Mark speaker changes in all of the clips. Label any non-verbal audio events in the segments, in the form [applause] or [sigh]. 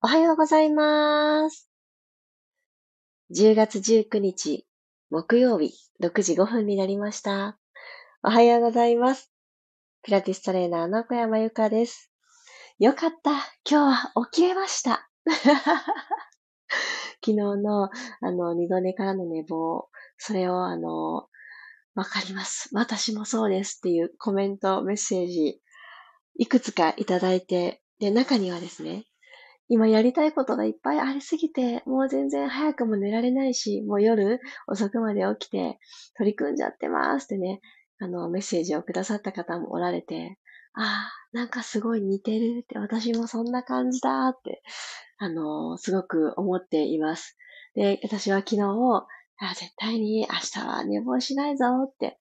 Speaker 1: おはようございます。10月19日、木曜日、6時5分になりました。おはようございます。ピラティストレーナーの小山由かです。よかった。今日は起きれました。[laughs] 昨日の、あの、二度寝からの寝坊、それを、あの、わかります。私もそうですっていうコメント、メッセージ、いくつかいただいて、で、中にはですね、今やりたいことがいっぱいありすぎて、もう全然早くも寝られないし、もう夜遅くまで起きて取り組んじゃってますってね、あの、メッセージをくださった方もおられて、ああ、なんかすごい似てるって、私もそんな感じだって、あの、すごく思っています。で、私は昨日、あ絶対に明日は寝坊しないぞって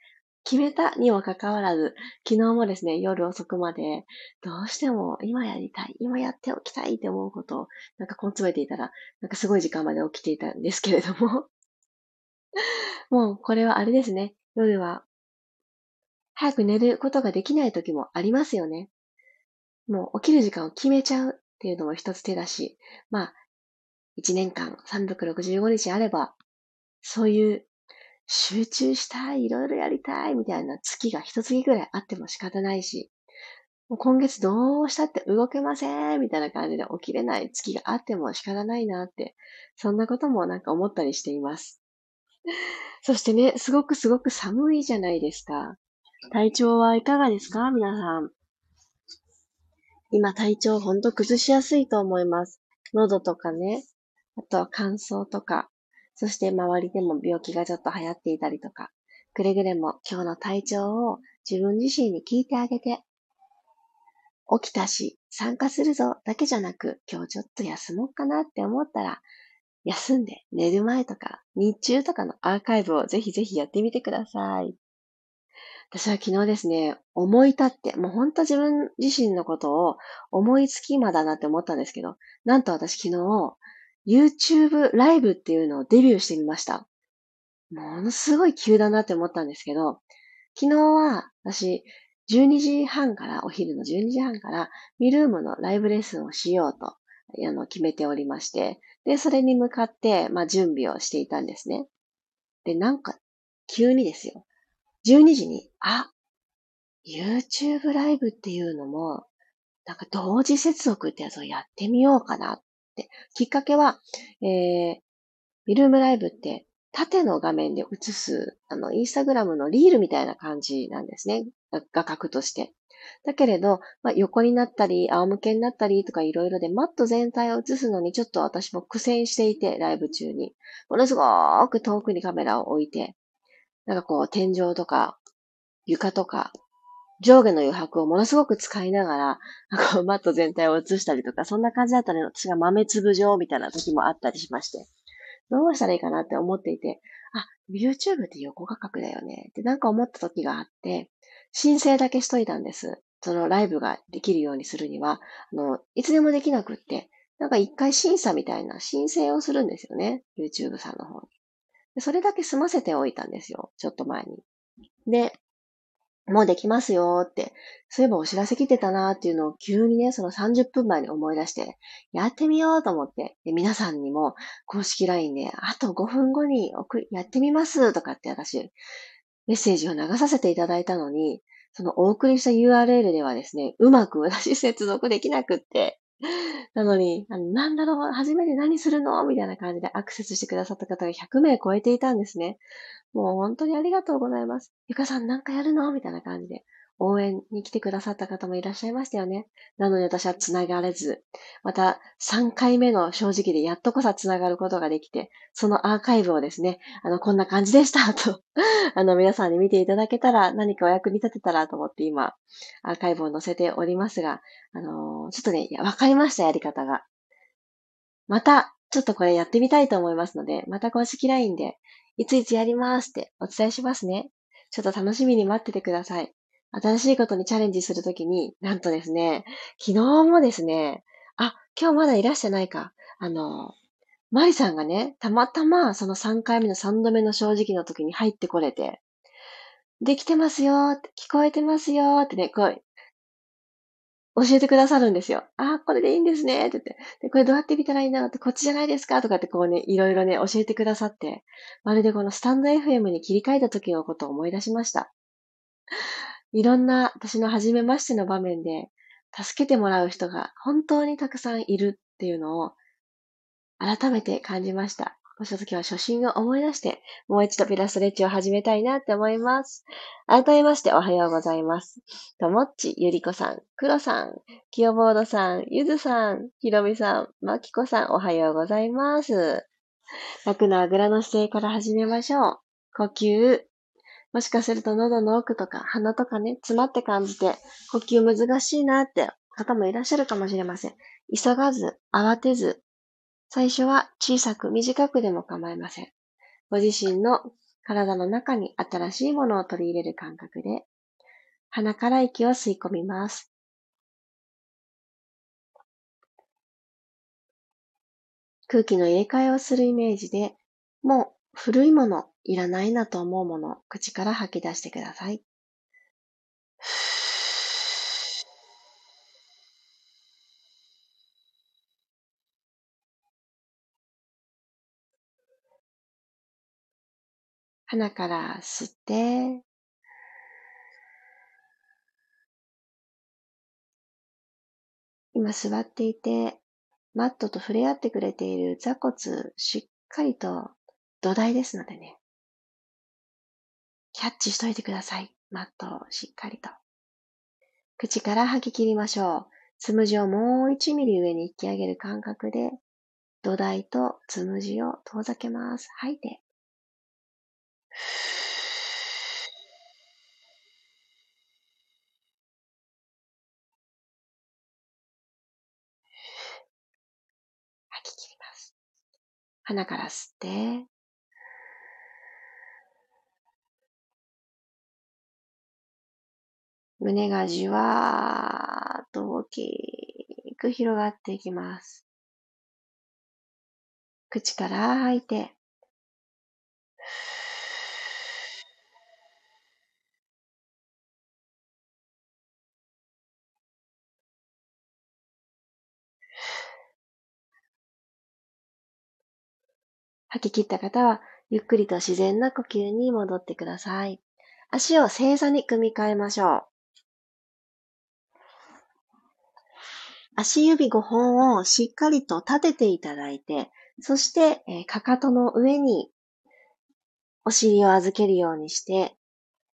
Speaker 1: 決めたにもかかわらず、昨日もですね、夜遅くまで、どうしても今やりたい、今やっておきたいって思うことを、なんか根詰めていたら、なんかすごい時間まで起きていたんですけれども、[laughs] もうこれはあれですね、夜は、早く寝ることができない時もありますよね。もう起きる時間を決めちゃうっていうのも一つ手だし、まあ、1年間365日あれば、そういう集中したい、いろいろやりたいみたいな月が一月ぐらいあっても仕方ないし、もう今月どうしたって動けませんみたいな感じで起きれない月があっても仕方ないなって、そんなこともなんか思ったりしています。そしてね、すごくすごく寒いじゃないですか。体調はいかがですか皆さん。今体調ほんと崩しやすいと思います。喉とかね、あとは乾燥とか、そして周りでも病気がちょっと流行っていたりとか、くれぐれも今日の体調を自分自身に聞いてあげて、起きたし、参加するぞだけじゃなく、今日ちょっと休もうかなって思ったら、休んで寝る前とか日中とかのアーカイブをぜひぜひやってみてください。私は昨日ですね、思い立って、もうほんと自分自身のことを思いつきまだなって思ったんですけど、なんと私昨日、YouTube ライブっていうのをデビューしてみました。ものすごい急だなって思ったんですけど、昨日は私、12時半から、お昼の12時半から、ミルームのライブレッスンをしようと、あの、決めておりまして、で、それに向かって、まあ、準備をしていたんですね。で、なんか、急にですよ。12時に、あ、YouTube ライブっていうのも、なんか同時接続ってやつをやってみようかな。きっかけは、えー、ビルームライブって縦の画面で映す、あの、インスタグラムのリールみたいな感じなんですね。画角として。だけれど、まあ、横になったり、仰向けになったりとかいろいろで、マット全体を映すのにちょっと私も苦戦していて、ライブ中に。ものすごく遠くにカメラを置いて、なんかこう、天井とか、床とか、上下の余白をものすごく使いながら、[laughs] こうマット全体を映したりとか、そんな感じだったので、私が豆粒状みたいな時もあったりしまして、どうしたらいいかなって思っていて、あ、YouTube って横画角だよねってなんか思った時があって、申請だけしといたんです。そのライブができるようにするには、あの、いつでもできなくって、なんか一回審査みたいな申請をするんですよね。YouTube さんの方に。それだけ済ませておいたんですよ。ちょっと前に。で、もうできますよって、そういえばお知らせ来てたなっていうのを急にね、その30分前に思い出して、やってみようと思って、で皆さんにも公式 LINE で、あと5分後に送やってみますとかって私、メッセージを流させていただいたのに、そのお送りした URL ではですね、うまく私接続できなくって、[laughs] なのに、なんだろう、初めて何するの？みたいな感じでアクセスしてくださった方が100名超えていたんですね。もう本当にありがとうございます。ゆかさんなんかやるの？みたいな感じで。応援に来てくださった方もいらっしゃいましたよね。なので私は繋がれず、また3回目の正直でやっとこさ繋がることができて、そのアーカイブをですね、あの、こんな感じでした [laughs] と、あの、皆さんに見ていただけたら、何かお役に立てたらと思って今、アーカイブを載せておりますが、あのー、ちょっとね、わかりました、やり方が。また、ちょっとこれやってみたいと思いますので、また公式 LINE で、いついつやりますってお伝えしますね。ちょっと楽しみに待っててください。新しいことにチャレンジするときに、なんとですね、昨日もですね、あ、今日まだいらっしてないか。あの、マリさんがね、たまたまその3回目の3度目の正直の時に入ってこれて、できてますよーって、聞こえてますよーってね、こう、教えてくださるんですよ。あ、これでいいんですね、って言って。で、これどうやって見たらいいんだろうって、こっちじゃないですかとかってこうね、いろいろね、教えてくださって、まるでこのスタンド FM に切り替えた時のことを思い出しました。いろんな私の初めましての場面で、助けてもらう人が本当にたくさんいるっていうのを改めて感じました。こうした時は初心を思い出して、もう一度ピラストレッチを始めたいなって思います。改めましておはようございます。ともっち、ゆりこさん、くろさん、きよボードさん、ゆずさん、ひろみさん、まきこさん、おはようございます。楽なあぐらの姿勢から始めましょう。呼吸。もしかすると喉の奥とか鼻とかね、詰まって感じて、呼吸難しいなって方もいらっしゃるかもしれません。急がず、慌てず、最初は小さく短くでも構いません。ご自身の体の中に新しいものを取り入れる感覚で、鼻から息を吸い込みます。空気の入れ替えをするイメージで、もう古いもの、いらないなと思うもの、口から吐き出してください。鼻から吸って、今座っていて、マットと触れ合ってくれている座骨、しっかりと土台ですのでね。キャッチしといてください。マットをしっかりと。口から吐き切りましょう。つむじをもう1ミリ上に引き上げる感覚で、土台とつむじを遠ざけます。吐いて。吐き切ります。鼻から吸って、胸がじわーっと大きく広がっていきます。口から吐いて、吐き切った方は、ゆっくりと自然な呼吸に戻ってください。足を正座に組み替えましょう。足指5本をしっかりと立てていただいて、そして、えー、かかとの上にお尻を預けるようにして、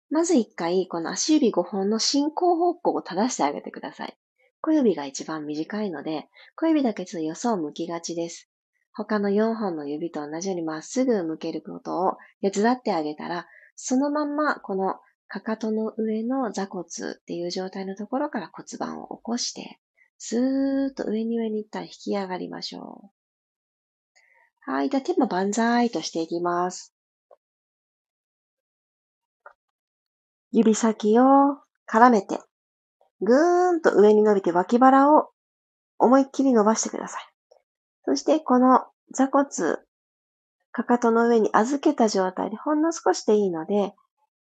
Speaker 1: まず一回この足指5本の進行方向を正してあげてください。小指が一番短いので、小指だけちょっとよそを向きがちです。他の4本の指と同じようにまっすぐ向けることを手伝ってあげたら、そのまんまこのかかとの上の座骨っていう状態のところから骨盤を起こして、スーッと上に上に一旦引き上がりましょう。はい。じゃあ手も万歳としていきます。指先を絡めて、ぐーんと上に伸びて脇腹を思いっきり伸ばしてください。そしてこの座骨、かかとの上に預けた状態でほんの少しでいいので、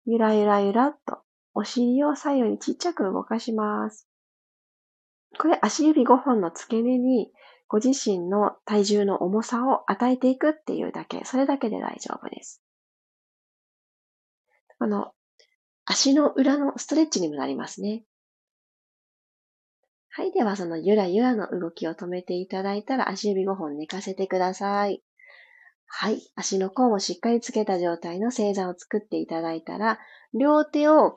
Speaker 1: ゆらゆらゆらっとお尻を左右にちっちゃく動かします。これ足指5本の付け根にご自身の体重の重さを与えていくっていうだけ、それだけで大丈夫です。この足の裏のストレッチにもなりますね。はい。では、そのゆらゆらの動きを止めていただいたら、足指5本寝かせてください。はい。足の甲をしっかりつけた状態の正座を作っていただいたら、両手を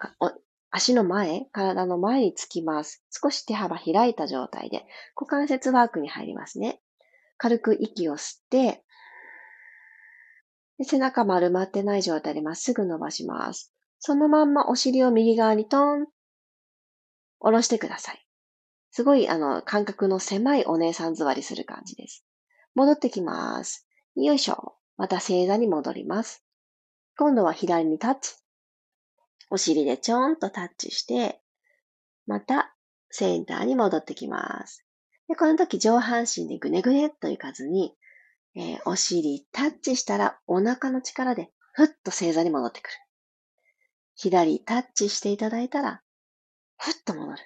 Speaker 1: 足の前、体の前につきます。少し手幅開いた状態で、股関節ワークに入りますね。軽く息を吸って、で背中丸まってない状態でまっすぐ伸ばします。そのまんまお尻を右側にトーン、下ろしてください。すごい、あの、感覚の狭いお姉さん座りする感じです。戻ってきます。よいしょ。また正座に戻ります。今度は左にタッチ。お尻でちょんとタッチして、またセンターに戻ってきます。でこの時上半身でぐねぐねっといかずに、えー、お尻タッチしたらお腹の力でふっと正座に戻ってくる。左タッチしていただいたら、ふっと戻る。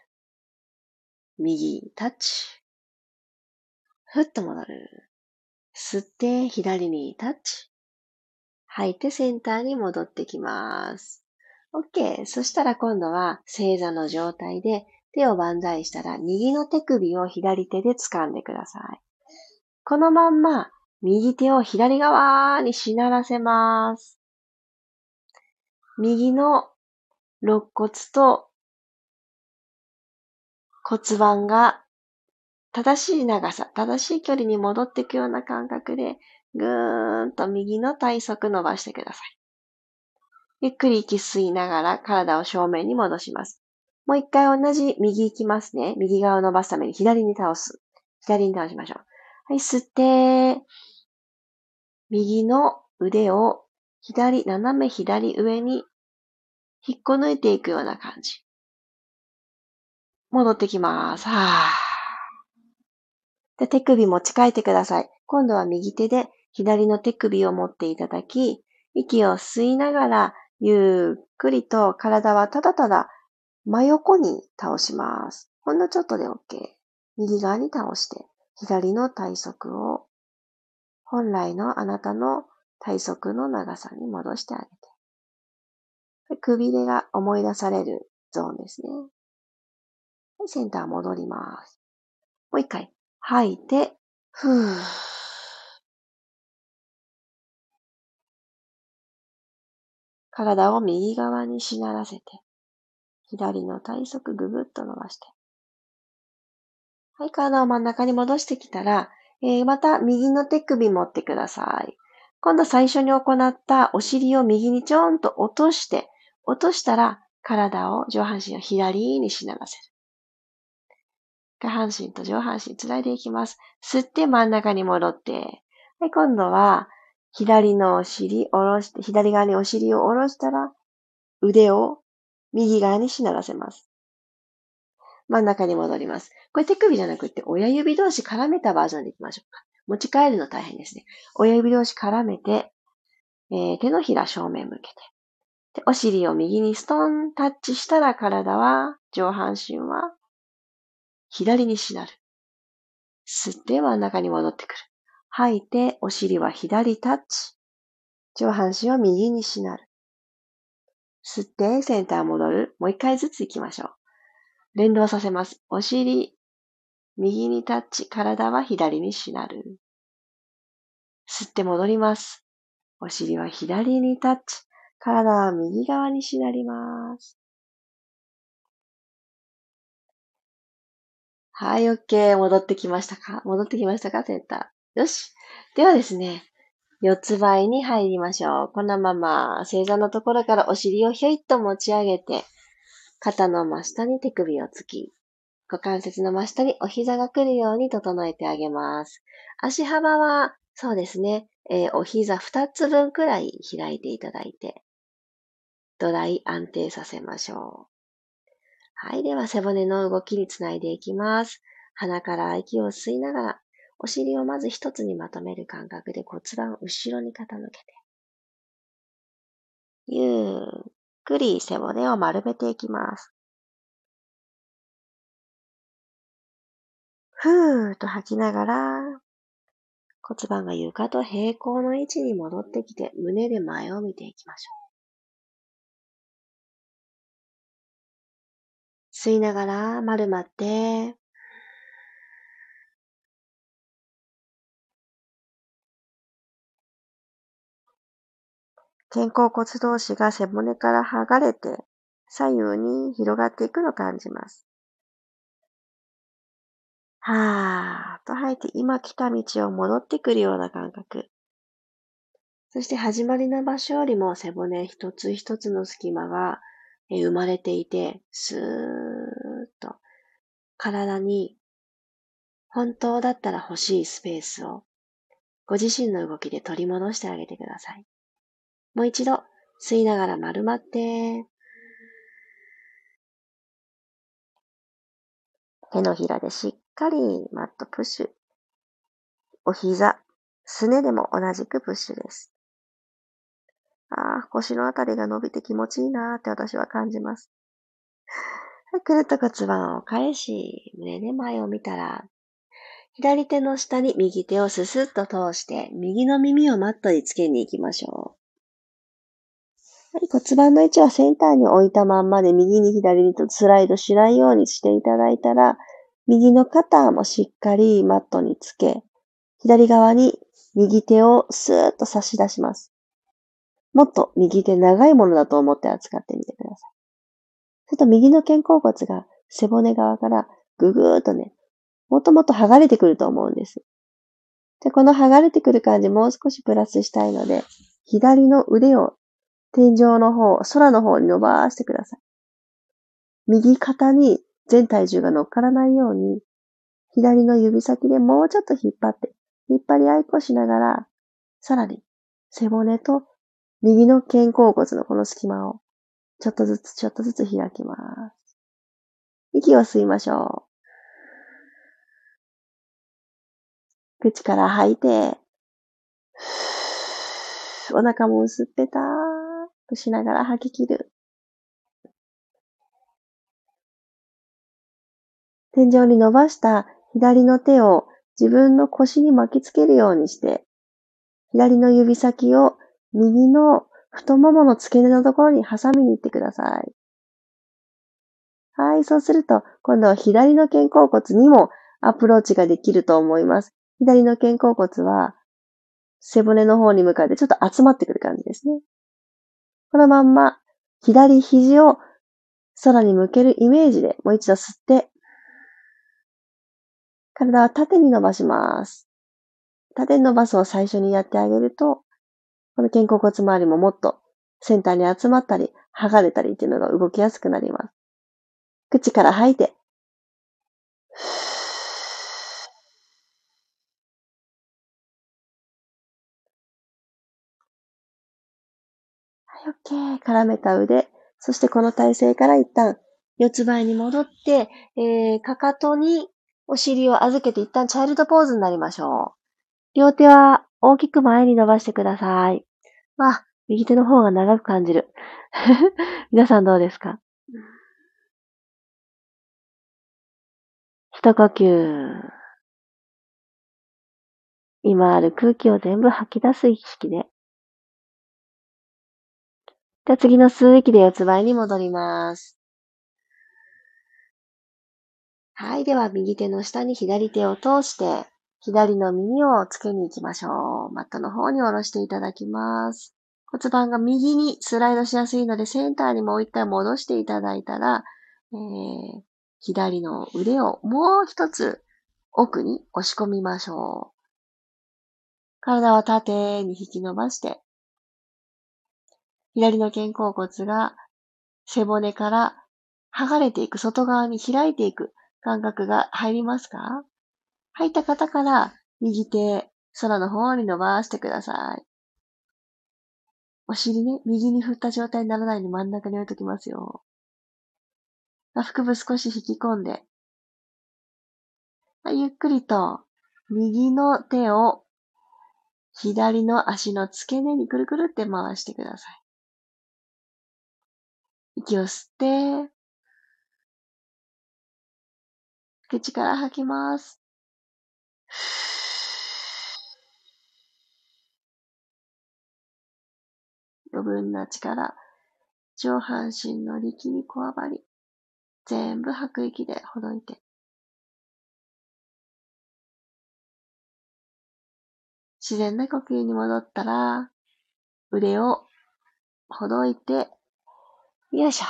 Speaker 1: 右タッチ。ふっと戻る。吸って、左にタッチ。吐いて、センターに戻ってきます。OK。そしたら今度は正座の状態で手を万歳したら右の手首を左手で掴んでください。このまんま右手を左側にしならせます。右の肋骨と骨盤が正しい長さ、正しい距離に戻っていくような感覚で、ぐーんと右の体側伸ばしてください。ゆっくり息吸いながら体を正面に戻します。もう一回同じ右行きますね。右側を伸ばすために左に倒す。左に倒しましょう。はい、吸って、右の腕を左、斜め左上に引っこ抜いていくような感じ。戻ってきます。はぁ。で、手首持ち替えてください。今度は右手で左の手首を持っていただき、息を吸いながら、ゆっくりと体はただただ真横に倒します。ほんのちょっとで OK。右側に倒して、左の体側を本来のあなたの体側の長さに戻してあげて。首でが思い出されるゾーンですね。センター戻ります。もう一回。吐いて、ふー。体を右側にしならせて、左の体側ぐぐっと伸ばして。はい、体を真ん中に戻してきたら、えー、また右の手首持ってください。今度最初に行ったお尻を右にちょんと落として、落としたら体を、上半身を左にしならせる。下半身と上半身つないでいきます。吸って真ん中に戻って、はい、今度は左のお尻下ろして、左側にお尻を下ろしたら腕を右側にしならせます。真ん中に戻ります。これ手首じゃなくて親指同士絡めたバージョンでいきましょうか。持ち帰るの大変ですね。親指同士絡めて、えー、手のひら正面向けて。で、お尻を右にストンタッチしたら体は、上半身は左にしなる。吸って真ん中に戻ってくる。吐いて、お尻は左タッチ。上半身を右にしなる。吸って、センター戻る。もう一回ずつ行きましょう。連動させます。お尻、右にタッチ、体は左にしなる。吸って戻ります。お尻は左にタッチ、体は右側にしなります。はい、OK。戻ってきましたか？戻ってきましたか？センター。よし。ではですね、四つ倍に入りましょう。このまま、正座のところからお尻をひょいっと持ち上げて、肩の真下に手首をつき、股関節の真下にお膝が来るように整えてあげます。足幅は、そうですね、えー、お膝2つ分くらい開いていただいて、ドライ安定させましょう。はい。では、背骨の動きにつないでいきます。鼻から息を吸いながら、お尻をまず一つにまとめる感覚で骨盤を後ろに傾けて、ゆっくり背骨を丸めていきます。ふーっと吐きながら、骨盤が床と平行の位置に戻ってきて、胸で前を見ていきましょう。吸いながら丸まって、肩甲骨同士が背骨から剥がれて、左右に広がっていくのを感じます。はーっと吐いて、今来た道を戻ってくるような感覚。そして始まりの場所よりも背骨一つ一つの隙間が生まれていて、スーッと体に本当だったら欲しいスペースをご自身の動きで取り戻してあげてください。もう一度、吸いながら丸まって、手のひらでしっかりマットプッシュ。お膝、すねでも同じくプッシュです。ああ、腰のあたりが伸びて気持ちいいなーって私は感じます。は [laughs] いくるっと骨盤を返し、胸で前を見たら、左手の下に右手をススッと通して、右の耳をマットにつけに行きましょう。骨盤の位置はセンターに置いたまんまで右に左にとスライドしないようにしていただいたら、右の肩もしっかりマットにつけ、左側に右手をスーッと差し出します。もっと右手長いものだと思って扱ってみてください。すると右の肩甲骨が背骨側からぐぐーっとね、もっともっと剥がれてくると思うんです。で、この剥がれてくる感じもう少しプラスしたいので、左の腕を天井の方、空の方に伸ばしてください。右肩に全体重が乗っからないように、左の指先でもうちょっと引っ張って、引っ張り合いっこしながら、さらに背骨と右の肩甲骨のこの隙間を、ちょっとずつちょっとずつ開きます。息を吸いましょう。口から吐いて、お腹も薄っぺたーとしながら吐き切る。天井に伸ばした左の手を自分の腰に巻きつけるようにして、左の指先を右の太ももの付け根のところに挟みに行ってください。はい、そうすると、今度は左の肩甲骨にもアプローチができると思います。左の肩甲骨は背骨の方に向かってちょっと集まってくる感じですね。このまんま左肘を空に向けるイメージでもう一度吸って、体は縦に伸ばします。縦に伸ばすを最初にやってあげると、この肩甲骨周りももっとセンターに集まったり、剥がれたりっていうのが動きやすくなります。口から吐いて、OK。絡めた腕。そしてこの体勢から一旦四つ倍に戻って、えー、かかとにお尻を預けて一旦チャイルドポーズになりましょう。両手は大きく前に伸ばしてください。あ、右手の方が長く感じる。[laughs] 皆さんどうですか？一呼吸。今ある空気を全部吐き出す意識で。じゃあ次の吸う息で四つ倍に戻ります。はい。では、右手の下に左手を通して、左の耳をつけに行きましょう。マットの方に下ろしていただきます。骨盤が右にスライドしやすいので、センターにもう一回戻していただいたら、えー、左の腕をもう一つ奥に押し込みましょう。体は縦に引き伸ばして、左の肩甲骨が背骨から剥がれていく、外側に開いていく感覚が入りますか？吐いた方から右手、空の方に伸ばしてください。お尻ね、右に振った状態にならないように真ん中に置いときますよ。腹部少し引き込んで、ゆっくりと右の手を左の足の付け根にくるくるって回してください。息を吸って、口から吐きます。余分な力、上半身の力にこわばり、全部吐く息でほどいて。自然な呼吸に戻ったら、腕をほどいてよいしょ。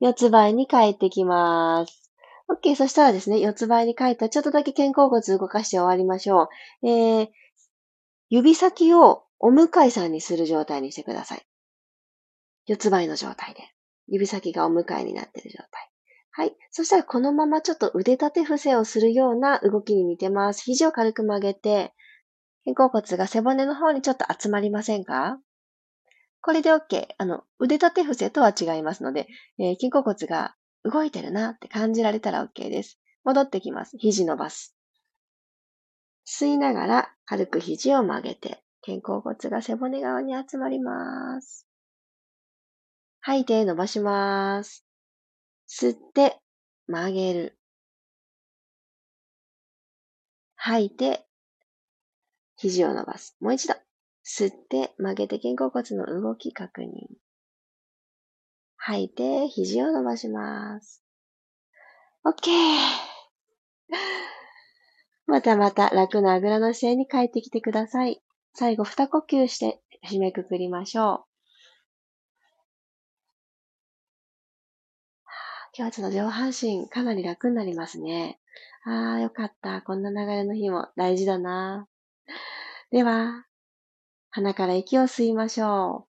Speaker 1: 四つ倍に帰ってきます。OK。そしたらですね、四つ倍に帰ったらちょっとだけ肩甲骨動かして終わりましょう。えー、指先をお向かいさんにする状態にしてください。四つ倍の状態で。指先がお向かいになっている状態。はい。そしたらこのままちょっと腕立て伏せをするような動きに似てます。肘を軽く曲げて、肩甲骨が背骨の方にちょっと集まりませんか？これで OK。あの、腕立て伏せとは違いますので、えー、肩甲骨が動いてるなって感じられたら OK です。戻ってきます。肘伸ばす。吸いながら軽く肘を曲げて、肩甲骨が背骨側に集まります。吐いて伸ばします。吸って曲げる。吐いて肘を伸ばす。もう一度。吸って曲げて肩甲骨の動き確認。吐いて肘を伸ばします。OK! [laughs] またまた楽なあぐらの姿勢に帰ってきてください。最後、二呼吸して締めくくりましょう。今日はちょっと上半身かなり楽になりますね。ああ、よかった。こんな流れの日も大事だな。では、鼻から息を吸いましょう。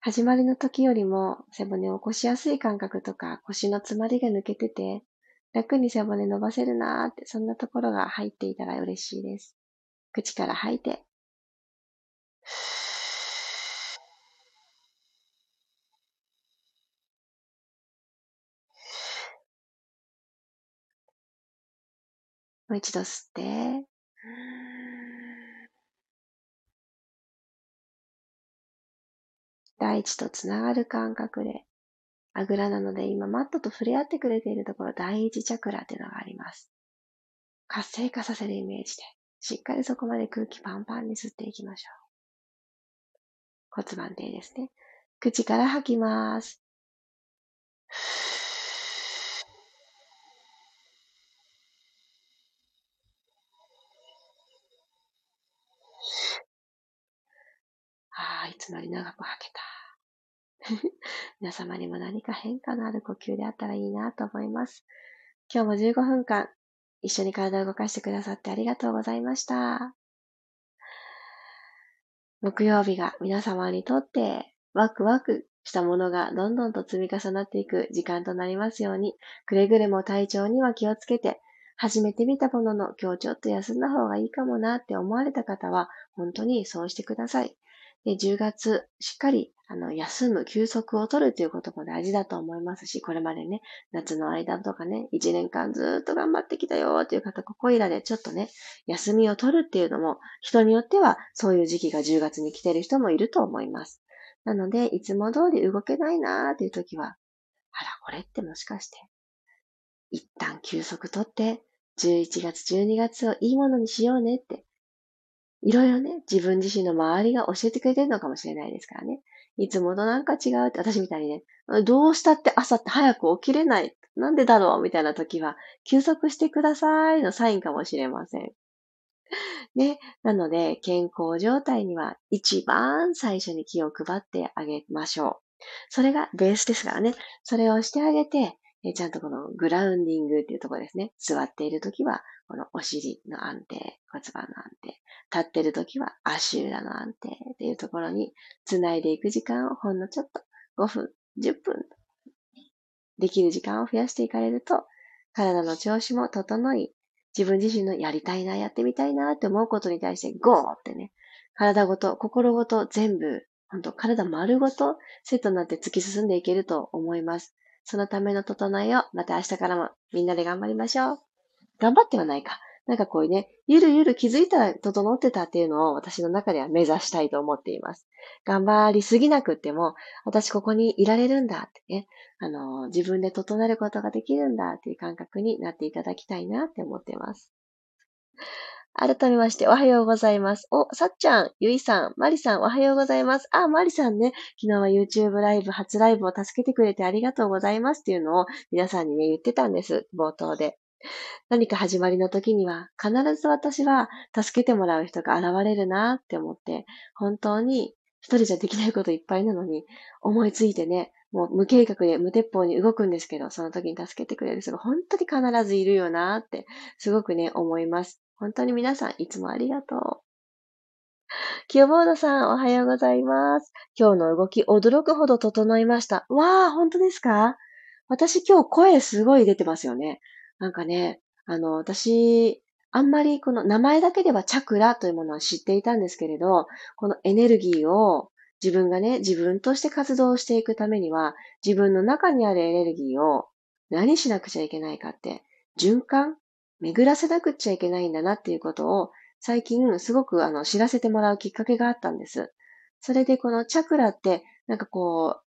Speaker 1: 始まりの時よりも背骨を起こしやすい感覚とか腰の詰まりが抜けてて楽に背骨伸ばせるなーってそんなところが入っていたら嬉しいです。口から吐いて。もう一度吸って。大地とつながる感覚で、あぐらなので今マットと触れ合ってくれているところ、第一チャクラっていうのがあります。活性化させるイメージで、しっかりそこまで空気パンパンに吸っていきましょう。骨盤底ですね。口から吐きます。つもより長く吐けた。[laughs] 皆様にも何か変化のある呼吸であったらいいなと思います。今日も15分間一緒に体を動かしてくださってありがとうございました。木曜日が皆様にとってワクワクしたものがどんどんと積み重なっていく時間となりますように、くれぐれも体調には気をつけて、初めて見たものの今日ちょっと休んだ方がいいかもなって思われた方は、本当にそうしてください。で、10月、しっかり、あの、休む、休息を取るということも大事だと思いますし、これまでね、夏の間とかね、1年間ずっと頑張ってきたよという方、ここいらでちょっとね、休みを取るっていうのも、人によってはそういう時期が10月に来てる人もいると思います。なので、いつも通り動けないなーっていう時は、あら、これってもしかして、一旦休息取って、11月、12月をいいものにしようねっていろいろね、自分自身の周りが教えてくれてるのかもしれないですからね。いつもとなんか違うって、私みたいにね、どうしたって朝って早く起きれない。なんでだろうみたいな時は、休息してくださいのサインかもしれません。ね。なので、健康状態には一番最初に気を配ってあげましょう。それがベースですからね。それをしてあげて、えちゃんとこのグラウンディングっていうところですね。座っているときは、このお尻の安定、骨盤の安定。立っているときは足裏の安定っていうところに繋いでいく時間をほんのちょっと5分、10分できる時間を増やしていかれると、体の調子も整い、自分自身のやりたいな、やってみたいなって思うことに対してゴーってね、体ごと、心ごと全部、本当体丸ごとセットになって突き進んでいけると思います。そのための整えをまた明日からもみんなで頑張りましょう。頑張ってはないか。なんかこういうね、ゆるゆる気づいたら整ってたっていうのを私の中では目指したいと思っています。頑張りすぎなくっても、私ここにいられるんだってね、あの、自分で整えることができるんだっていう感覚になっていただきたいなって思っています。改めまして、おはようございます。お、さっちゃん、ゆいさん、まりさん、おはようございます。あ、まりさんね、昨日は YouTube ライブ、初ライブを助けてくれてありがとうございますっていうのを皆さんにね、言ってたんです。冒頭で。何か始まりの時には、必ず私は助けてもらう人が現れるなって思って、本当に一人じゃできないこといっぱいなのに、思いついてね、もう無計画で無鉄砲に動くんですけど、その時に助けてくれる人が本当に必ずいるよなって、すごくね、思います。本当に皆さんいつもありがとう。キヨボードさん、おはようございます。今日の動き、驚くほど整いました。わー、本当ですか？私今日声すごい出てますよね。なんかね、あの、私、あんまりこの名前だけではチャクラというものは知っていたんですけれど、このエネルギーを自分がね、自分として活動していくためには、自分の中にあるエネルギーを何しなくちゃいけないかって、循環巡らせなくちゃいけないんだなっていうことを最近すごくあの知らせてもらうきっかけがあったんです。それでこのチャクラってなんかこう、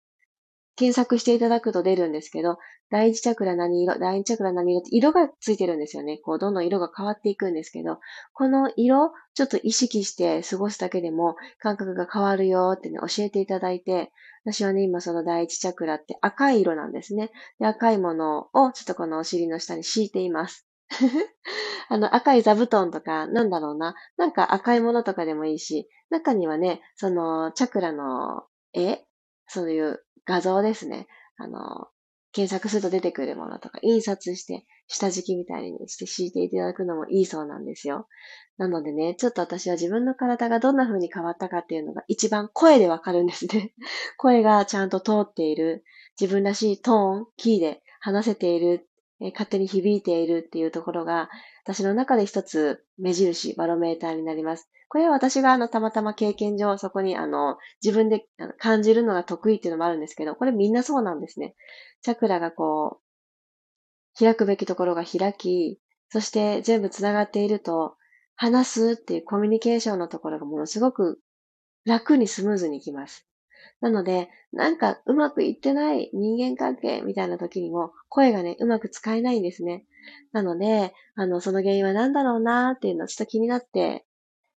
Speaker 1: 検索していただくと出るんですけど、第一チャクラ何色、第二チャクラ何色って色がついてるんですよね。こう、どんどん色が変わっていくんですけど、この色、ちょっと意識して過ごすだけでも感覚が変わるよってね、教えていただいて、私はね、今その第一チャクラって赤い色なんですね。で、赤いものをちょっとこのお尻の下に敷いています。[laughs] あの、赤い座布団とか、なんだろうな。なんか赤いものとかでもいいし、中にはね、その、チャクラの絵そういう画像ですね。あの、検索すると出てくるものとか、印刷して、下敷きみたいにして敷いていただくのもいいそうなんですよ。なのでね、ちょっと私は自分の体がどんな風に変わったかっていうのが一番声でわかるんですね。[laughs] 声がちゃんと通っている、自分らしいトーン、キーで話せているえー、勝手に響いているっていうところが、私の中で一つ目印、バロメーターになります。これは私があの、たまたま経験上、そこにあの、自分で感じるのが得意っていうのもあるんですけど、これみんなそうなんですね。チャクラがこう、開くべきところが開き、そして全部繋がっていると、話すっていうコミュニケーションのところがものすごく楽にスムーズにいきます。なので、なんかうまくいってない人間関係みたいな時にも、声がね、うまく使えないんですね。なので、あの、その原因は何だろうなーっていうのはちょっと気になって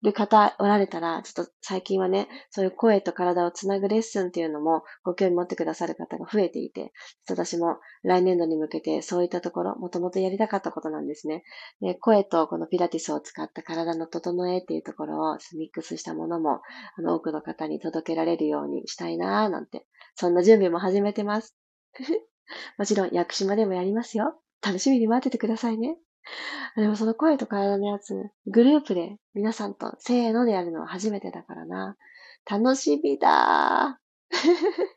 Speaker 1: る方おられたら、ちょっと最近はね、そういう声と体をつなぐレッスンっていうのもご興味持ってくださる方が増えていて、私も来年度に向けてそういったところ、もともとやりたかったことなんですね。で声とこのピラティスを使った体の整えっていうところをミックスしたものも、あの、多くの方に届けられるようにしたいなーなんて、そんな準備も始めてます。[laughs] もちろん、屋久島でもやりますよ。楽しみに待っててくださいね。[laughs] でもその声と体のやつ、グループで皆さんとせーのでやるのは初めてだからな。楽しみだー。[laughs]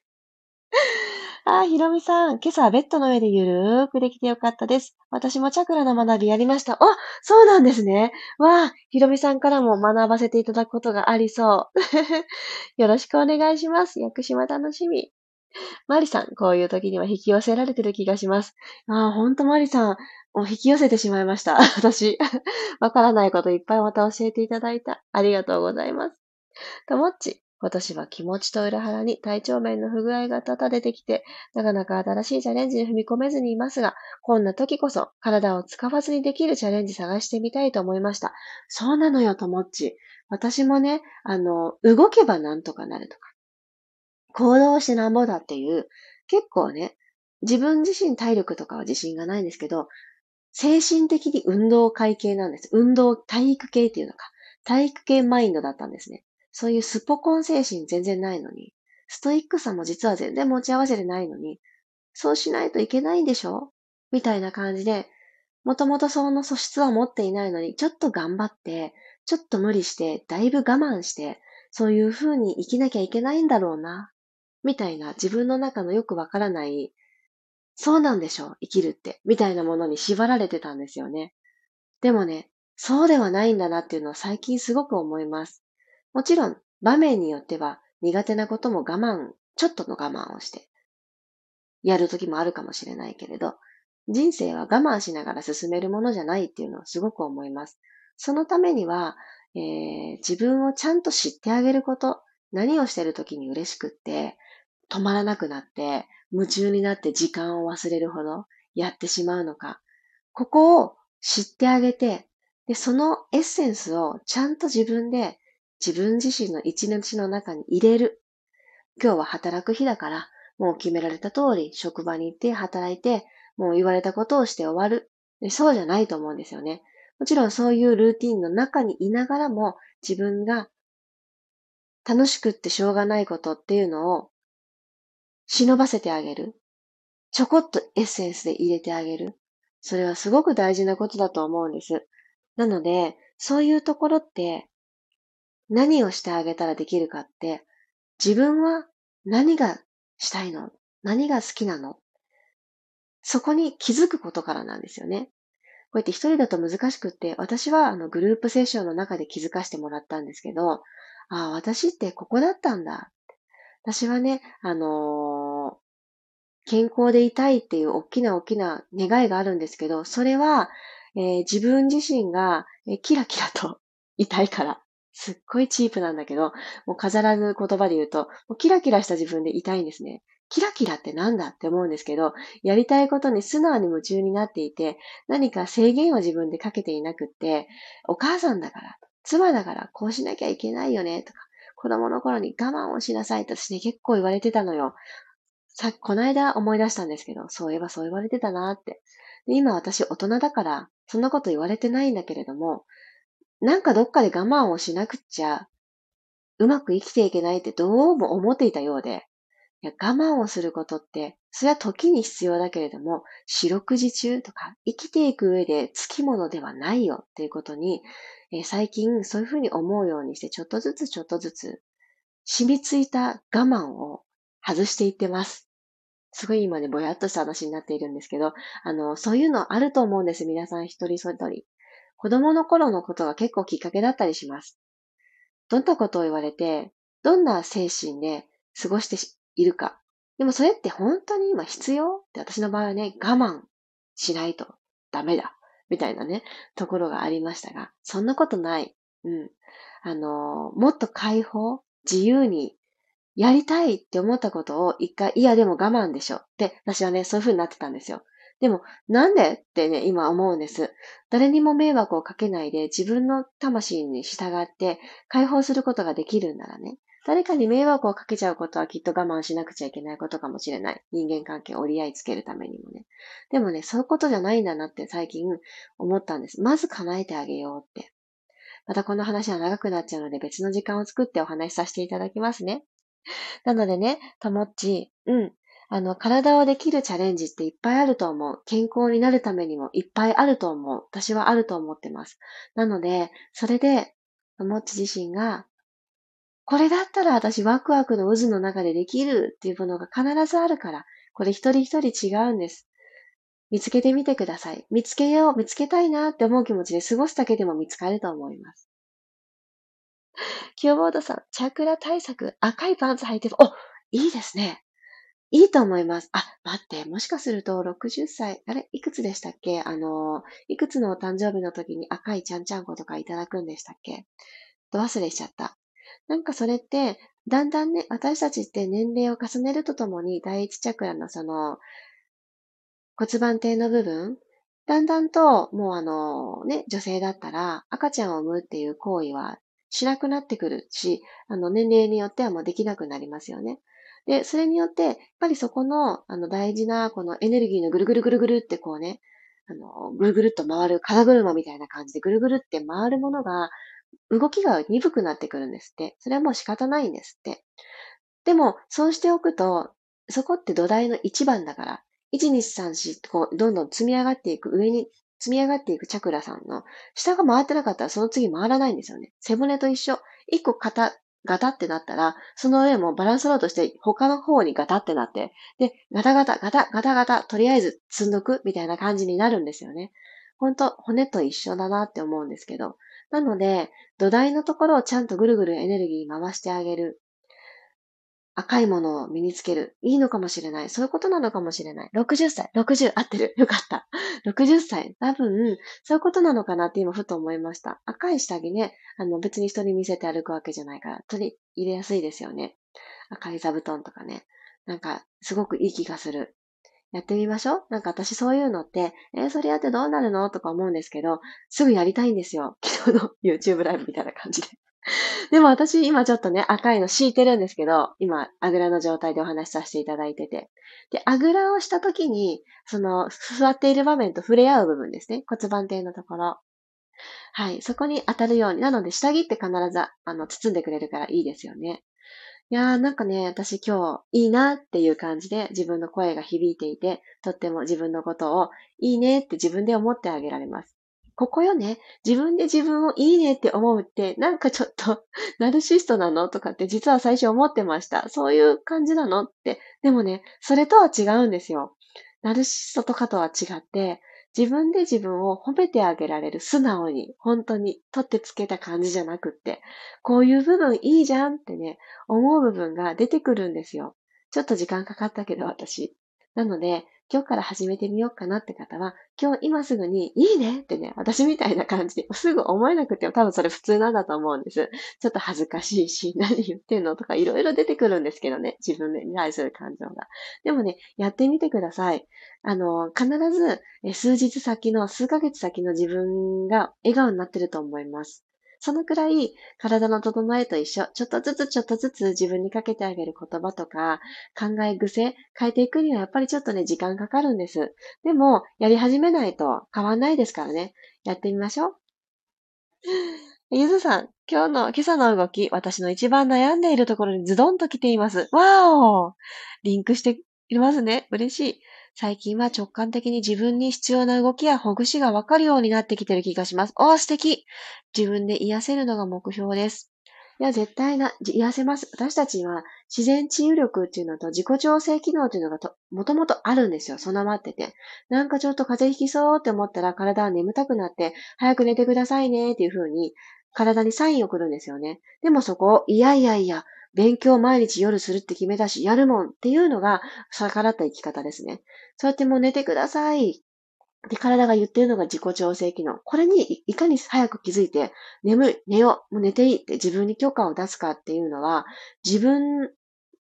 Speaker 1: あ、ひろみさん、今朝はベッドの上でゆるーくできてよかったです。私もチャクラの学びやりました。あ、そうなんですね。わあ、ひろみさんからも学ばせていただくことがありそう。[laughs] よろしくお願いします。屋久島楽しみ。マリさん、こういう時には引き寄せられてる気がします。ああ、ほんとマリさん、もう引き寄せてしまいました。[laughs] 私。わからないこといっぱいまた教えていただいた。ありがとうございます。ともっち、今年は気持ちと裏腹に体調面の不具合が多々出てきて、なかなか新しいチャレンジに踏み込めずにいますが、こんな時こそ体を使わずにできるチャレンジ探してみたいと思いました。そうなのよ、ともっち。私もね、あの、動けばなんとかなるとか、行動してなんぼだっていう、結構ね、自分自身体力とかは自信がないんですけど、精神的に運動会系なんです。運動、体育系っていうのか。体育系マインドだったんですね。そういうスポコン精神全然ないのに、ストイックさも実は全然持ち合わせてないのに、そうしないといけないんでしょ？みたいな感じで、もともとその素質は持っていないのに、ちょっと頑張って、ちょっと無理して、だいぶ我慢して、そういう風に生きなきゃいけないんだろうな、みたいな自分の中のよくわからないそうなんでしょ？う、生きるって。みたいなものに縛られてたんですよね。でもね、そうではないんだなっていうのは最近すごく思います。もちろん、場面によっては苦手なことも我慢、ちょっとの我慢をして、やる時もあるかもしれないけれど、人生は我慢しながら進めるものじゃないっていうのをすごく思います。そのためには、えー、自分をちゃんと知ってあげること、何をしてる時に嬉しくって、止まらなくなって、夢中になって時間を忘れるほどやってしまうのか。ここを知ってあげて、で、そのエッセンスをちゃんと自分で自分自身の一日の中に入れる。今日は働く日だから、もう決められた通り職場に行って働いて、もう言われたことをして終わる。でそうじゃないと思うんですよね。もちろんそういうルーティンの中にいながらも自分が楽しくってしょうがないことっていうのを忍ばせてあげる。ちょこっとエッセンスで入れてあげる。それはすごく大事なことだと思うんです。なので、そういうところって何をしてあげたらできるかって、自分は何がしたいの？何が好きなの？そこに気づくことからなんですよね。こうやって一人だと難しくって、私はあのグループセッションの中で気づかせてもらったんですけど、ああ、私ってここだったんだ。私はね、あのー、健康でいたいっていう大きな大きな願いがあるんですけど、それは、えー、自分自身が、えー、キラキラといたいから、すっごいチープなんだけど、もう飾らぬ言葉で言うと、もうキラキラした自分でいたいんですね。キラキラってなんだって思うんですけど、やりたいことに素直に夢中になっていて、何か制限を自分でかけていなくって、お母さんだから、妻だからこうしなきゃいけないよね、とか、子供の頃に我慢をしなさいって私ね、結構言われてたのよ。さっき、この間思い出したんですけど、そういえばそう言われてたなって。で今私大人だから、そんなこと言われてないんだけれども、なんかどっかで我慢をしなくっちゃ、うまく生きていけないってどうも思っていたようで、いや我慢をすることって、それは時に必要だけれども、四六時中とか、生きていく上でつきものではないよっていうことに、えー、最近そういうふうに思うようにして、ちょっとずつちょっとずつ、染みついた我慢を外していってます。すごい今ね、ぼやっとした話になっているんですけど、あの、そういうのあると思うんです。皆さん一人一人。子供の頃のことが結構きっかけだったりします。どんなことを言われて、どんな精神で過ごしているか。でもそれって本当に今必要？って私の場合はね、我慢しないとダメだ。みたいなね、ところがありましたが、そんなことない。うん。あの、もっと解放、自由にやりたいって思ったことを一回、いやでも我慢でしょ。って私はね、そういう風になってたんですよ。でも、なんでってね、今思うんです。誰にも迷惑をかけないで自分の魂に従って解放することができるんならね、誰かに迷惑をかけちゃうことはきっと我慢しなくちゃいけないことかもしれない。人間関係を折り合いつけるためにもね。でもね、そういうことじゃないんだなって最近思ったんです。まず叶えてあげようって。またこの話は長くなっちゃうので別の時間を作ってお話しさせていただきますね。なのでね、ともっち、うん。あの、体をできるチャレンジっていっぱいあると思う。健康になるためにもいっぱいあると思う。私はあると思ってます。なので、それで、ともっち自身がこれだったら私ワクワクの渦の中でできるっていうものが必ずあるから、これ一人一人違うんです。見つけてみてください。見つけよう、見つけたいなって思う気持ちで過ごすだけでも見つかると思います。キューボードさん、チャクラ対策、赤いパンツ履いてる。お、いいですね。いいと思います。あ、待って、もしかすると60歳、あれいくつでしたっけ？あの、いくつのお誕生日の時に赤いちゃんちゃんことかいただくんでしたっけ？と忘れしちゃった。なんかそれって、だんだんね、私たちって年齢を重ねるとともに、第一チャクラのその、骨盤底の部分、だんだんと、もうあの、ね、女性だったら、赤ちゃんを産むっていう行為はしなくなってくるし、あの、年齢によってはもうできなくなりますよね。で、それによって、やっぱりそこの、あの、大事な、このエネルギーのぐるぐるぐるぐるってこうね、あの、ぐるぐるっと回る、風車みたいな感じでぐるぐるって回るものが、動きが鈍くなってくるんですって。それはもう仕方ないんですって。でも、そうしておくと、そこって土台の1番だから、1、2、3、4こう、どんどん積み上がっていく、上に積み上がっていくチャクラさんの、下が回ってなかったらその次回らないんですよね。背骨と一緒。1個肩、ガタってなったら、その上もバランスロードして他の方にガタってなって、で、ガタガタ、ガタ、ガタガタ、とりあえず積んどくみたいな感じになるんですよね。ほんと、骨と一緒だなって思うんですけど。なので、土台のところをちゃんとぐるぐるエネルギー回してあげる。赤いものを身につける。いいのかもしれない。そういうことなのかもしれない。60歳。60。合ってる。[laughs] よかった。60歳。多分、そういうことなのかなって今ふと思いました。赤い下着ね、あの別に人に見せて歩くわけじゃないから、取り入れやすいですよね。赤い座布団とかね。なんか、すごくいい気がする。やってみましょうなんか私そういうのって、えー、それやってどうなるの？とか思うんですけど、すぐやりたいんですよ。[laughs] 昨日の YouTube ライブみたいな感じで。[laughs] でも私今ちょっとね、赤いの敷いてるんですけど、今、あぐらの状態でお話しさせていただいてて。で、あぐらをした時に、その、座っている場面と触れ合う部分ですね。骨盤底のところ。はい。そこに当たるように。なので、下着って必ず、あの、包んでくれるからいいですよね。いやーなんかね、私今日いいなっていう感じで自分の声が響いていて、とっても自分のことをいいねって自分で思ってあげられます。ここよね。自分で自分をいいねって思うって、なんかちょっと [laughs] ナルシストなの？とかって実は最初思ってました。そういう感じなの？って。でもね、それとは違うんですよ。ナルシストとかとは違って、自分で自分を褒めてあげられる素直に、本当に取ってつけた感じじゃなくって、こういう部分いいじゃんってね、思う部分が出てくるんですよ。ちょっと時間かかったけど、私。なので、今日から始めてみようかなって方は、今日今すぐにいいねってね、私みたいな感じですぐ思えなくても多分それ普通なんだと思うんです。ちょっと恥ずかしいし、何言ってんのとかいろいろ出てくるんですけどね、自分に対する感情が。でもね、やってみてください。あの、必ず数日先の、数ヶ月先の自分が笑顔になってると思います。そのくらい体の整えと一緒。ちょっとずつちょっとずつ自分にかけてあげる言葉とか考え癖変えていくにはやっぱりちょっとね、時間かかるんです。でも、やり始めないと変わんないですからね。やってみましょう。ゆずさん、今日の、今朝の動き、私の一番悩んでいるところにズドンと来ています。わおリンクしていますね。嬉しい。最近は直感的に自分に必要な動きやほぐしがわかるようになってきてる気がします。おー、素敵自分で癒せるのが目標です。いや、絶対な、癒せます。私たちは自然治癒力っていうのと自己調整機能っていうのがともともとあるんですよ。備わってて。なんかちょっと風邪ひきそうって思ったら体は眠たくなって、早く寝てくださいねっていう風に体にサインを送るんですよね。でもそこを、いやいやいや、勉強毎日夜するって決めたし、やるもんっていうのが逆らった生き方ですね。そうやってもう寝てください。で、体が言ってるのが自己調整機能。これにいかに早く気づいて、眠い、寝よう、もう寝ていいって自分に許可を出すかっていうのは、自分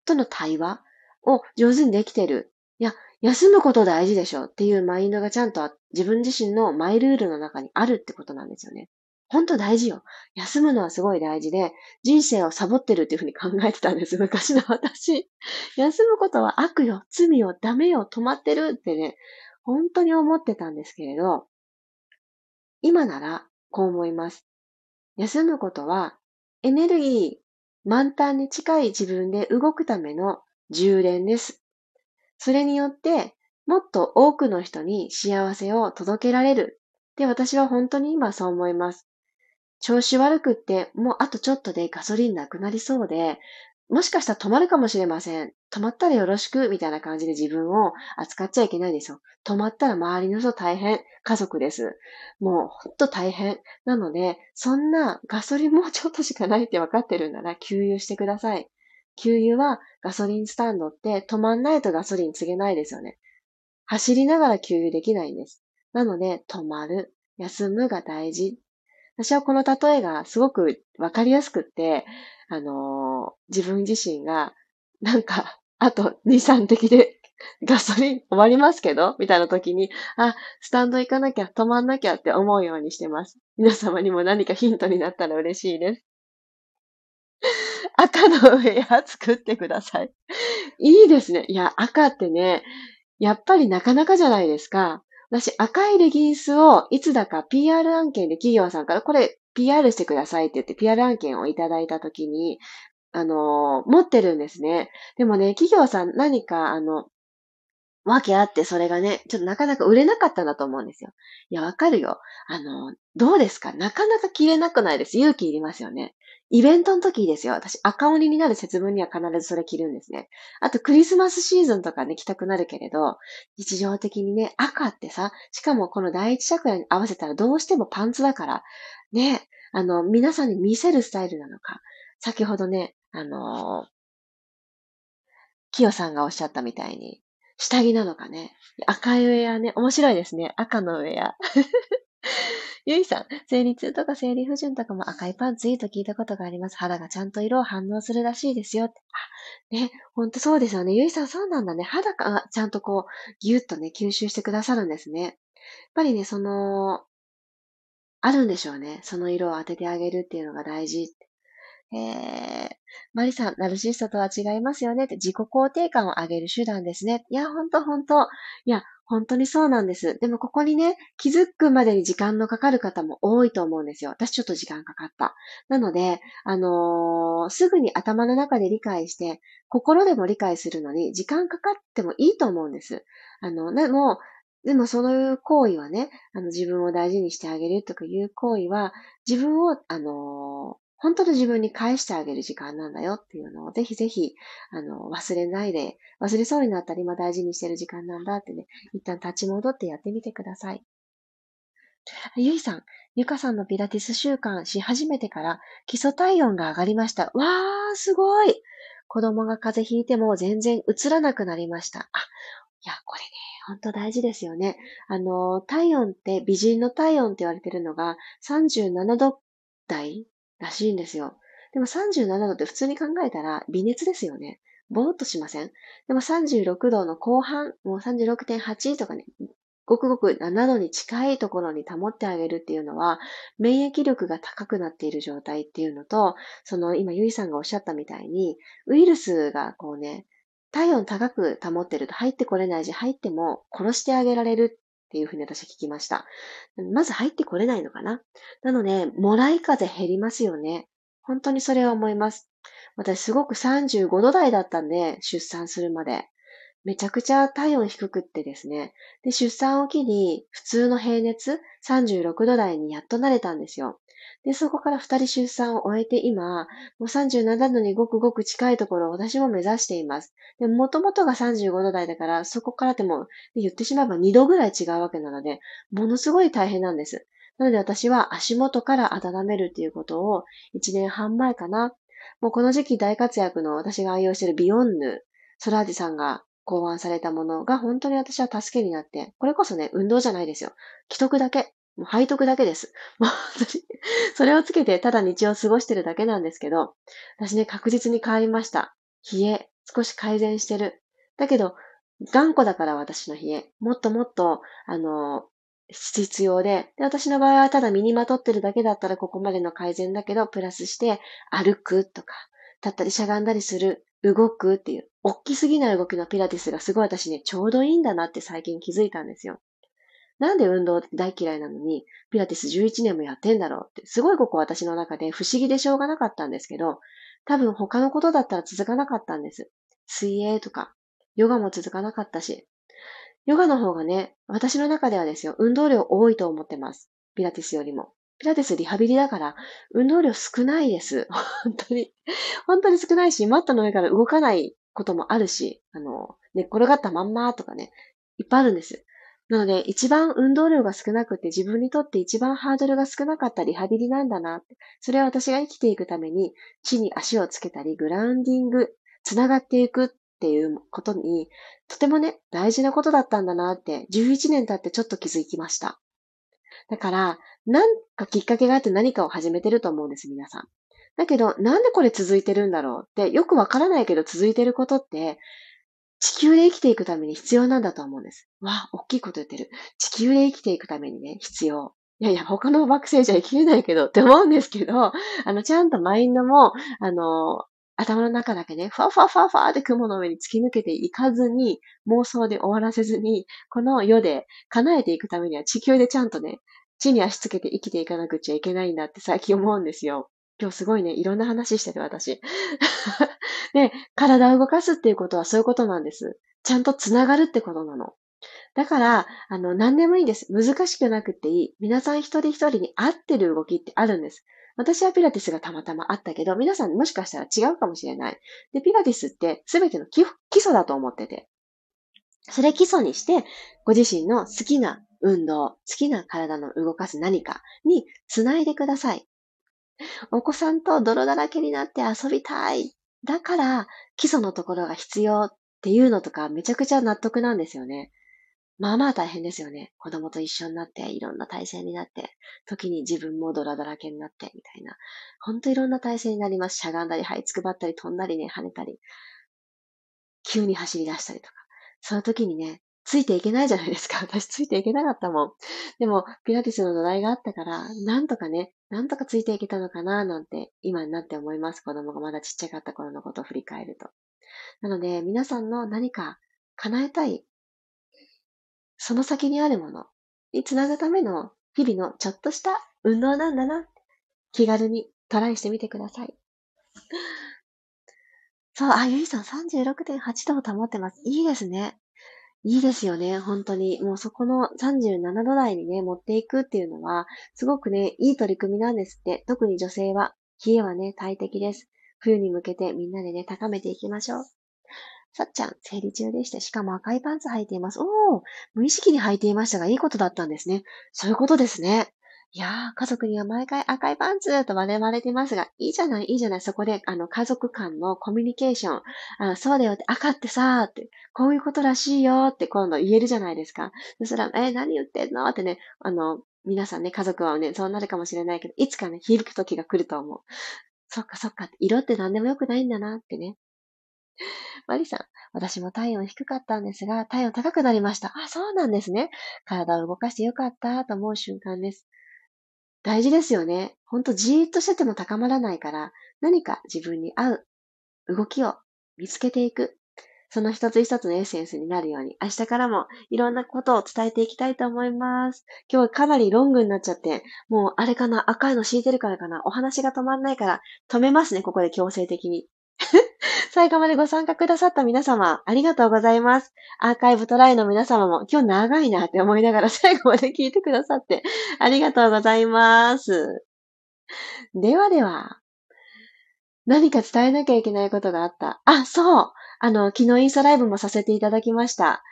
Speaker 1: との対話を上手にできてる。いや、休むこと大事でしょっていうマインドがちゃんと自分自身のマイルールの中にあるってことなんですよね。本当大事よ。休むのはすごい大事で、人生をサボってるっていうふうに考えてたんです、昔の私。休むことは悪よ、罪よ、ダメよ、止まってるってね、本当に思ってたんですけれど、今ならこう思います。休むことは、エネルギー満タンに近い自分で動くための充電です。それによって、もっと多くの人に幸せを届けられる。で、私は本当に今そう思います。調子悪くって、もうあとちょっとでガソリンなくなりそうで、もしかしたら止まるかもしれません。止まったらよろしく、みたいな感じで自分を扱っちゃいけないですよ。止まったら周りの人大変。家族です。もうほんと大変。なので、そんなガソリンもうちょっとしかないって分かってるなら、給油してください。給油はガソリンスタンドって止まんないとガソリンつげないですよね。走りながら給油できないんです。なので、止まる、休むが大事私はこの例えがすごくわかりやすくって、あのー、自分自身が、なんか、あと2、3滴で [laughs] ガソリン終わりますけどみたいな時に、あ、スタンド行かなきゃ、止まんなきゃって思うようにしてます。皆様にも何かヒントになったら嬉しいです。赤のウェア作ってください。いいですね。いや、赤ってね、やっぱりなかなかじゃないですか。私、赤いレギンスをいつだか PR 案件で企業さんからこれ PR してくださいって言って PR 案件をいただいたときに、あの持ってるんですね。でもね、企業さん何か、あの、わけあって、それがね、ちょっとなかなか売れなかったんだと思うんですよ。いや、わかるよ。あの、どうですか？なかなか着れなくないです？勇気いりますよね。イベントの時ですよ。私、赤鬼になる節分には必ずそれ着るんですね。あと、クリスマスシーズンとかね、着たくなるけれど、日常的にね、赤ってさ、しかもこの第一チャクラに合わせたらどうしてもパンツだから、ね、あの、皆さんに見せるスタイルなのか。先ほどね、あのー、キヨさんがおっしゃったみたいに、下着なのかね。赤いウェアね、面白いですね。赤のウェア。ゆいさん、生理痛とか生理不順とかも赤いパンツいいと聞いたことがあります。肌がちゃんと色を反応するらしいですよ。あ、ね、ほんとそうですよね。ゆいさんそうなんだね。肌がちゃんとこう、ぎゅっとね、吸収してくださるんですね。やっぱりね、その、あるんでしょうね。その色を当ててあげるっていうのが大事。えー、マリさん、ナルシストとは違いますよねって、自己肯定感を上げる手段ですね。いや、ほんとほんと。いや、本当にそうなんです。でもここにね、気づくまでに時間のかかる方も多いと思うんですよ。私ちょっと時間かかった。なので、あのー、すぐに頭の中で理解して、心でも理解するのに時間かかってもいいと思うんです。あの、でも、でもその行為はね、あの自分を大事にしてあげるとかいう行為は、自分を、あの本当の自分に返してあげる時間なんだよっていうのをぜひぜひ、あの、忘れないで、忘れそうになったら今大事にしてる時間なんだってね、一旦立ち戻ってやってみてください。ゆいさん、ゆかさんのピラティス習慣し始めてから基礎体温が上がりました。わー、すごい子供が風邪ひいても全然映らなくなりました。あ、いや、これね、本当大事ですよね。あの、体温って美人の体温って言われてるのが37度台らしいんですよ。でも37度って普通に考えたら微熱ですよね。ぼーっとしません？でも36度の後半、もう36.8とかね、ごくごく7度に近いところに保ってあげるっていうのは、免疫力が高くなっている状態っていうのと、その今ゆいさんがおっしゃったみたいに、ウイルスがこうね、体温高く保ってると入ってこれないし、入っても殺してあげられるっていうふうに私は聞きました。まず入ってこれないのかな？なので、もらい風減りますよね。本当にそれは思います。私すごく35度台だったんで、出産するまで。めちゃくちゃ体温低くってですね。で、出産を機に普通の平熱36度台にやっと慣れたんですよ。で、そこから二人出産を終えて今、もう37度にごくごく近いところを私も目指しています。で、もともとが35度台だから、そこからでも言ってしまえば2度ぐらい違うわけなので、ものすごい大変なんです。なので私は足元から温めるっていうことを1年半前かな。もうこの時期大活躍の私が愛用しているビヨンヌ、ソラージさんが考案されたものが本当に私は助けになって、これこそね、運動じゃないですよ。既得だけ。もう背徳だけです。[laughs] もう本当に、それをつけてただ日を過ごしてるだけなんですけど、私ね、確実に変わりました。冷え、少し改善してる。だけど、頑固だから私の冷え。もっともっと、あの、必要でで、私の場合はただ身にまとってるだけだったらここまでの改善だけど、プラスして歩くとか、立ったりしゃがんだりする、動くっていう、大きすぎない動きのピラティスがすごい私ね、ちょうどいいんだなって最近気づいたんですよ。なんで運動大嫌いなのに、ピラティス11年もやってんだろうって、すごいここ私の中で不思議でしょうがなかったんですけど、多分他のことだったら続かなかったんです。水泳とか、ヨガも続かなかったし。ヨガの方がね、私の中ではですよ、運動量多いと思ってます。ピラティスよりも。ピラティスリハビリだから、運動量少ないです。[laughs] 本当に。本当に少ないし、マットの上から動かないこともあるし、あの、寝転がったまんまとかね、いっぱいあるんです。なので、一番運動量が少なくて自分にとって一番ハードルが少なかったリハビリなんだな。それは私が生きていくために地に足をつけたり、グラウンディング、つながっていくっていうことに、とてもね、大事なことだったんだなって、11年経ってちょっと気づきました。だから、なんかきっかけがあって何かを始めてると思うんです、皆さん。だけど、なんでこれ続いてるんだろうって、よくわからないけど続いてることって、地球で生きていくために必要なんだと思うんです。わあ大きいこと言ってる。地球で生きていくためにね、必要。いやいや、他の惑星じゃ生きれないけどって思うんですけど、あの、ちゃんとマインドも、あの、頭の中だけね、ふわふわふわふわって雲の上に突き抜けていかずに、妄想で終わらせずに、この世で叶えていくためには地球でちゃんとね、地に足つけて生きていかなくちゃいけないんだって最近思うんですよ。今日すごいね、いろんな話してる私。[laughs] で、体を動かすっていうことはそういうことなんです。ちゃんとつながるってことなの。だから、あの、何でもいいんです。難しくなくていい。皆さん一人一人に合ってる動きってあるんです。私はピラティスがたまたまあったけど、皆さんもしかしたら違うかもしれない。で、ピラティスって全ての基礎だと思ってて。それ基礎にして、ご自身の好きな運動、好きな体の動かす何かにつないでください。お子さんと泥だらけになって遊びたい。だから、基礎のところが必要っていうのとか、めちゃくちゃ納得なんですよね。まあまあ大変ですよね。子供と一緒になって、いろんな体勢になって、時に自分も泥だらけになって、みたいな。ほんといろんな体勢になります。しゃがんだり、這いつくばったり、飛んだりね、跳ねたり。急に走り出したりとか。そういう時にね、ついていけないじゃないですか。私ついていけなかったもん。でも、ピラティスの土台があったから、なんとかね、なんとかついていけたのかななんて、今になって思います。子供がまだちっちゃかった頃のことを振り返ると。なので、皆さんの何か叶えたい、その先にあるものにつなぐための日々のちょっとした運動なんだな。気軽にトライしてみてください。そう、あ、ゆいさん36.8度を保ってます。いいですね。いいですよね、本当に。もうそこの37度台にね、持っていくっていうのは、すごくね、いい取り組みなんですって。特に女性は。冷えはね、大敵です。冬に向けてみんなでね、高めていきましょう。さっちゃん、生理中でして、しかも赤いパンツ履いています。おー、無意識に履いていましたが、いいことだったんですね。そういうことですね。いやー、家族には毎回赤いパンツと我々てますが、いいじゃない、いいじゃない。そこで、あの、家族間のコミュニケーション。あそうだよって、赤ってさーって、こういうことらしいよって今度言えるじゃないですか。そしたら、えー、何言ってんのってね、あの、皆さんね、家族はね、そうなるかもしれないけど、いつかね、響く時が来ると思う。そっかそっかって、色って何でもよくないんだなってね。マリさん、私も体温低かったんですが、体温高くなりました。あ、そうなんですね。体を動かしてよかったと思う瞬間です。大事ですよね。ほんとじーっとしてても高まらないから、何か自分に合う動きを見つけていく。その一つ一つのエッセンスになるように、明日からもいろんなことを伝えていきたいと思います。今日はかなりロングになっちゃって、もうあれかな、赤いの敷いてるからかな、お話が止まんないから止めますね、ここで強制的に。最後までご参加くださった皆様、ありがとうございます。アーカイブトライの皆様も、今日長いなって思いながら最後まで聞いてくださって、ありがとうございます。ではでは、何か伝えなきゃいけないことがあった。あ、そう。あの、昨日インスタライブもさせていただきました。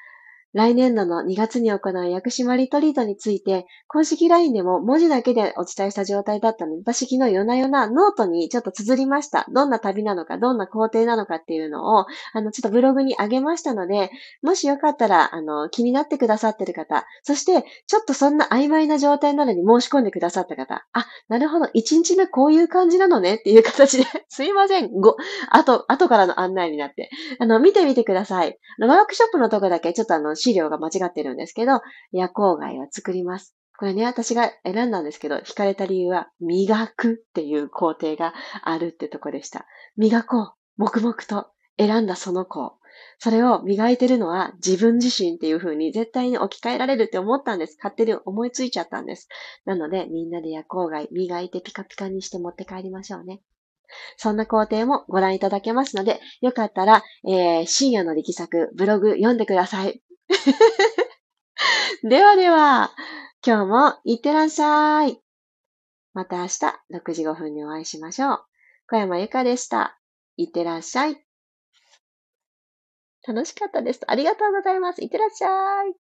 Speaker 1: 来年度の2月に行う屋久島リトリートについて、公式 LINE でも文字だけでお伝えした状態だったので、私昨日夜な夜なノートにちょっと綴りました。どんな旅なのか、どんな行程なのかっていうのを、あの、ちょっとブログに上げましたので、もしよかったら、あの、気になってくださってる方、そして、ちょっとそんな曖昧な状態なのに申し込んでくださった方、あ、なるほど、1日目こういう感じなのねっていう形で、[laughs] すいません、ご、後、後からの案内になって、あの、見てみてください。ワークショップのとこだけちょっとあの、資料が間違ってるんですけど、夜光貝を作ります。これね、私が選んだんですけど、惹かれた理由は、磨くっていう工程があるってとこでした。磨こう。黙々と選んだその子。それを磨いてるのは自分自身っていう風に絶対に置き換えられるって思ったんです。勝手に思いついちゃったんです。なので、みんなで夜光貝磨いてピカピカにして持って帰りましょうね。そんな工程もご覧いただけますので、よかったら、えー、深夜の力作、ブログ読んでください。[laughs] ではでは、今日もいってらっしゃい。また明日6時5分にお会いしましょう。小山由かでした。いってらっしゃい。楽しかったです。ありがとうございます。いってらっしゃい。